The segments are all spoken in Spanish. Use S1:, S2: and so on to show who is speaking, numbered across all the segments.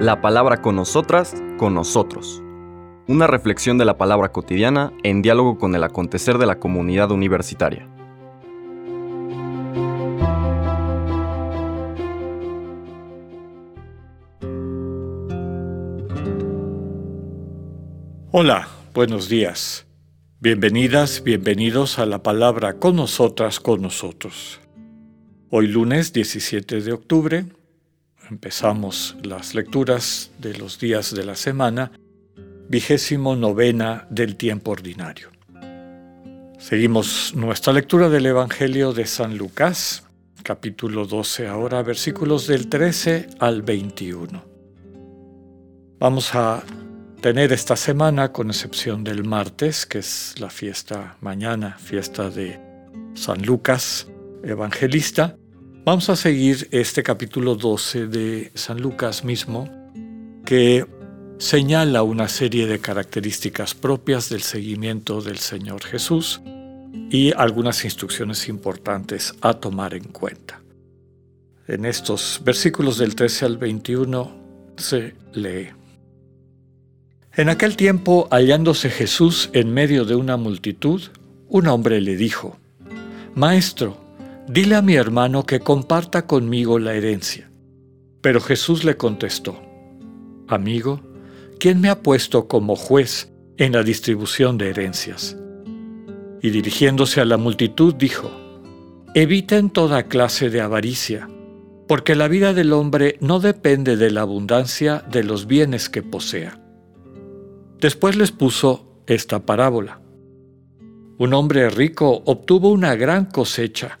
S1: La palabra con nosotras, con nosotros. Una reflexión de la palabra cotidiana en diálogo con el acontecer de la comunidad universitaria.
S2: Hola, buenos días. Bienvenidas, bienvenidos a la palabra con nosotras, con nosotros. Hoy lunes 17 de octubre empezamos las lecturas de los días de la semana, vigésimo novena del tiempo ordinario. Seguimos nuestra lectura del Evangelio de San Lucas, capítulo 12 ahora, versículos del 13 al 21. Vamos a tener esta semana, con excepción del martes, que es la fiesta mañana, fiesta de San Lucas Evangelista, Vamos a seguir este capítulo 12 de San Lucas mismo, que señala una serie de características propias del seguimiento del Señor Jesús y algunas instrucciones importantes a tomar en cuenta. En estos versículos del 13 al 21 se lee. En aquel tiempo, hallándose Jesús en medio de una multitud, un hombre le dijo, Maestro, Dile a mi hermano que comparta conmigo la herencia. Pero Jesús le contestó, Amigo, ¿quién me ha puesto como juez en la distribución de herencias? Y dirigiéndose a la multitud dijo, Eviten toda clase de avaricia, porque la vida del hombre no depende de la abundancia de los bienes que posea. Después les puso esta parábola. Un hombre rico obtuvo una gran cosecha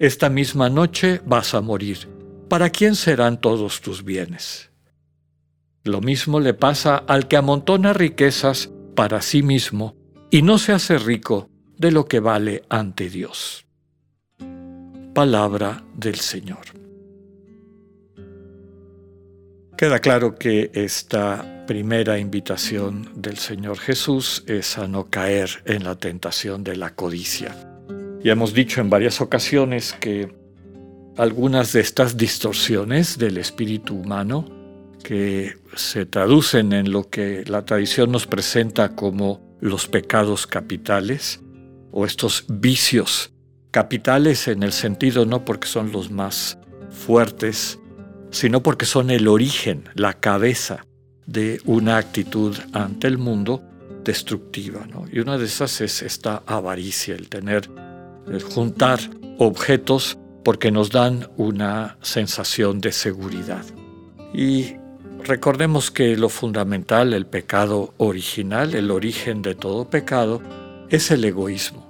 S2: esta misma noche vas a morir. ¿Para quién serán todos tus bienes? Lo mismo le pasa al que amontona riquezas para sí mismo y no se hace rico de lo que vale ante Dios. Palabra del Señor. Queda claro que esta primera invitación del Señor Jesús es a no caer en la tentación de la codicia ya hemos dicho en varias ocasiones que algunas de estas distorsiones del espíritu humano, que se traducen en lo que la tradición nos presenta como los pecados capitales, o estos vicios capitales en el sentido no porque son los más fuertes, sino porque son el origen, la cabeza de una actitud ante el mundo destructiva. Y una de esas es esta avaricia, el tener juntar objetos porque nos dan una sensación de seguridad. Y recordemos que lo fundamental, el pecado original, el origen de todo pecado, es el egoísmo.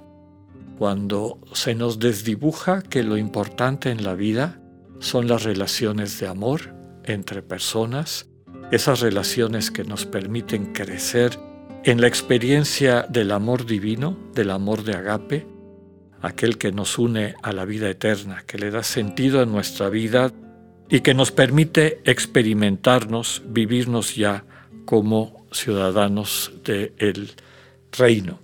S2: Cuando se nos desdibuja que lo importante en la vida son las relaciones de amor entre personas, esas relaciones que nos permiten crecer en la experiencia del amor divino, del amor de agape, aquel que nos une a la vida eterna, que le da sentido a nuestra vida y que nos permite experimentarnos, vivirnos ya como ciudadanos del reino.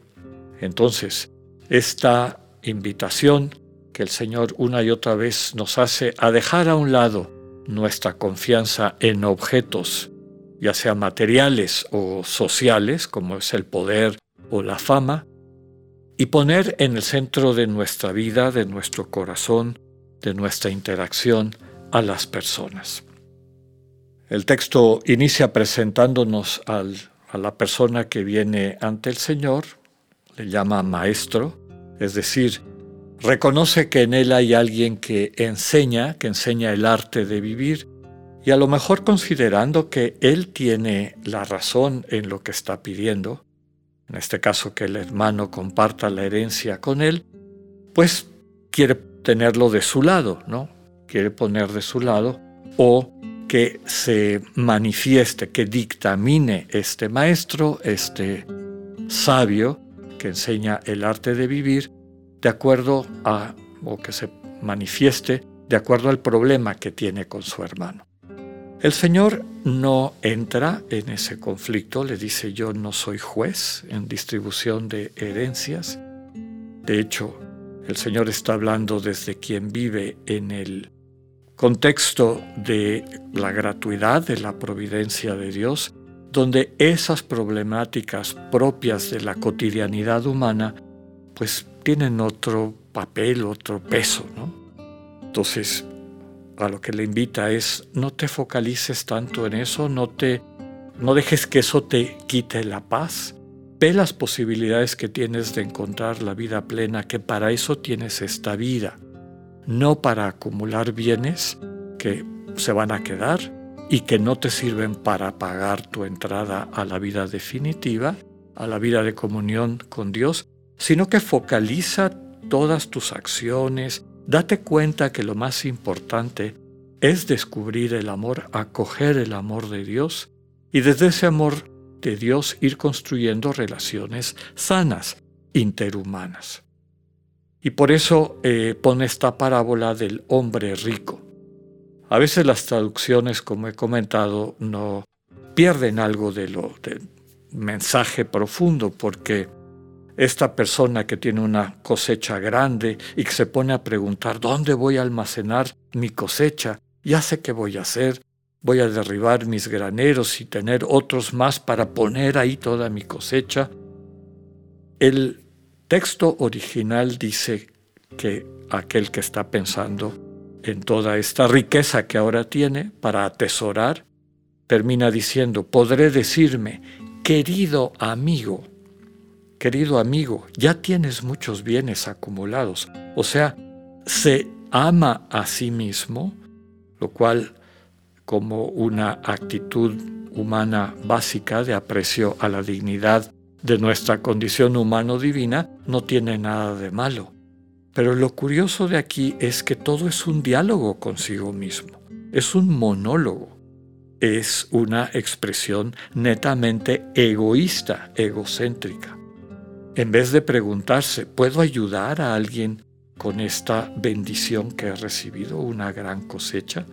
S2: Entonces, esta invitación que el Señor una y otra vez nos hace a dejar a un lado nuestra confianza en objetos, ya sea materiales o sociales, como es el poder o la fama, y poner en el centro de nuestra vida, de nuestro corazón, de nuestra interacción a las personas. El texto inicia presentándonos a la persona que viene ante el Señor, le llama maestro, es decir, reconoce que en él hay alguien que enseña, que enseña el arte de vivir, y a lo mejor considerando que él tiene la razón en lo que está pidiendo, en este caso que el hermano comparta la herencia con él, pues quiere tenerlo de su lado, ¿no? Quiere poner de su lado o que se manifieste, que dictamine este maestro, este sabio que enseña el arte de vivir, de acuerdo a, o que se manifieste de acuerdo al problema que tiene con su hermano. El Señor no entra en ese conflicto, le dice yo no soy juez en distribución de herencias. De hecho, el Señor está hablando desde quien vive en el contexto de la gratuidad, de la providencia de Dios, donde esas problemáticas propias de la cotidianidad humana pues tienen otro papel, otro peso, ¿no? Entonces, a lo que le invita es no te focalices tanto en eso, no te no dejes que eso te quite la paz. Ve las posibilidades que tienes de encontrar la vida plena, que para eso tienes esta vida, no para acumular bienes que se van a quedar y que no te sirven para pagar tu entrada a la vida definitiva, a la vida de comunión con Dios, sino que focaliza todas tus acciones, date cuenta que lo más importante es descubrir el amor, acoger el amor de Dios y desde ese amor de Dios ir construyendo relaciones sanas, interhumanas. Y por eso eh, pone esta parábola del hombre rico. A veces las traducciones, como he comentado, no pierden algo de lo del mensaje profundo porque esta persona que tiene una cosecha grande y que se pone a preguntar, ¿dónde voy a almacenar mi cosecha? Ya sé qué voy a hacer. Voy a derribar mis graneros y tener otros más para poner ahí toda mi cosecha. El texto original dice que aquel que está pensando en toda esta riqueza que ahora tiene para atesorar, termina diciendo, podré decirme, querido amigo, querido amigo, ya tienes muchos bienes acumulados. O sea, se ama a sí mismo, lo cual como una actitud humana básica de aprecio a la dignidad de nuestra condición humano-divina, no tiene nada de malo. Pero lo curioso de aquí es que todo es un diálogo consigo mismo, es un monólogo, es una expresión netamente egoísta, egocéntrica en vez de preguntarse, ¿puedo ayudar a alguien con esta bendición que he recibido, una gran cosecha?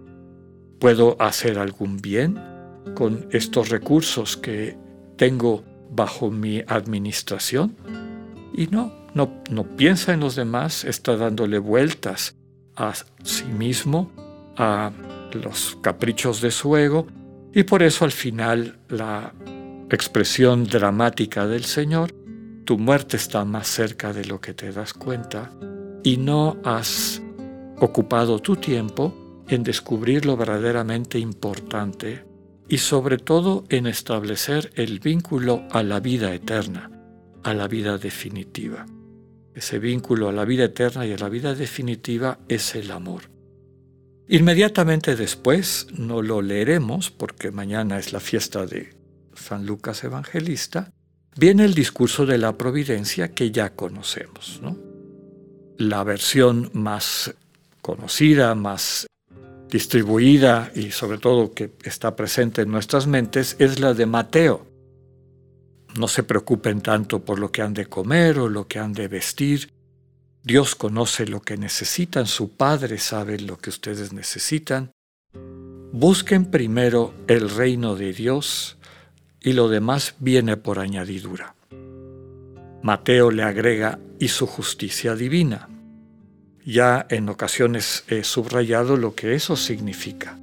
S2: ¿Puedo hacer algún bien con estos recursos que tengo bajo mi administración? Y no, no, no piensa en los demás, está dándole vueltas a sí mismo, a los caprichos de su ego, y por eso al final la expresión dramática del Señor tu muerte está más cerca de lo que te das cuenta y no has ocupado tu tiempo en descubrir lo verdaderamente importante y sobre todo en establecer el vínculo a la vida eterna, a la vida definitiva. Ese vínculo a la vida eterna y a la vida definitiva es el amor. Inmediatamente después, no lo leeremos porque mañana es la fiesta de San Lucas Evangelista, viene el discurso de la providencia que ya conocemos. La versión más conocida, más distribuida y sobre todo que está presente en nuestras mentes es la de Mateo. No se preocupen tanto por lo que han de comer o lo que han de vestir. Dios conoce lo que necesitan, su Padre sabe lo que ustedes necesitan. Busquen primero el reino de Dios y lo demás viene por añadidura. Mateo le agrega y su justicia divina. Ya en ocasiones he subrayado lo que eso significa.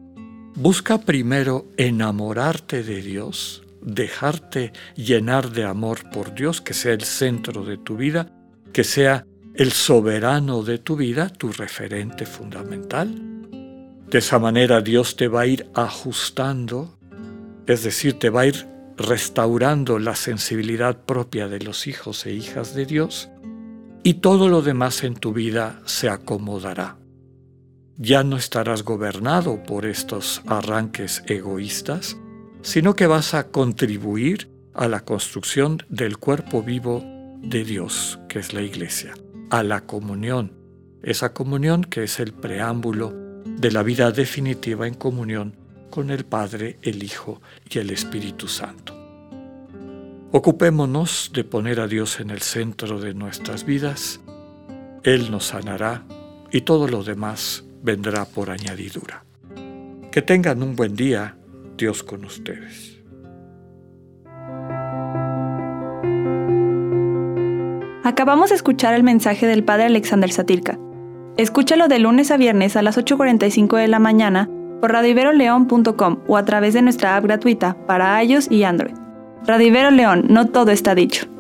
S2: Busca primero enamorarte de Dios, dejarte llenar de amor por Dios, que sea el centro de tu vida, que sea el soberano de tu vida, tu referente fundamental. De esa manera Dios te va a ir ajustando, es decir, te va a ir restaurando la sensibilidad propia de los hijos e hijas de Dios, y todo lo demás en tu vida se acomodará. Ya no estarás gobernado por estos arranques egoístas, sino que vas a contribuir a la construcción del cuerpo vivo de Dios, que es la iglesia, a la comunión, esa comunión que es el preámbulo de la vida definitiva en comunión con el Padre, el Hijo y el Espíritu Santo. Ocupémonos de poner a Dios en el centro de nuestras vidas. Él nos sanará y todo lo demás vendrá por añadidura. Que tengan un buen día, Dios con ustedes.
S3: Acabamos de escuchar el mensaje del Padre Alexander Satirka. Escúchalo de lunes a viernes a las 8.45 de la mañana por radiveroleón.com o a través de nuestra app gratuita para iOS y Android. Radivero León, no todo está dicho.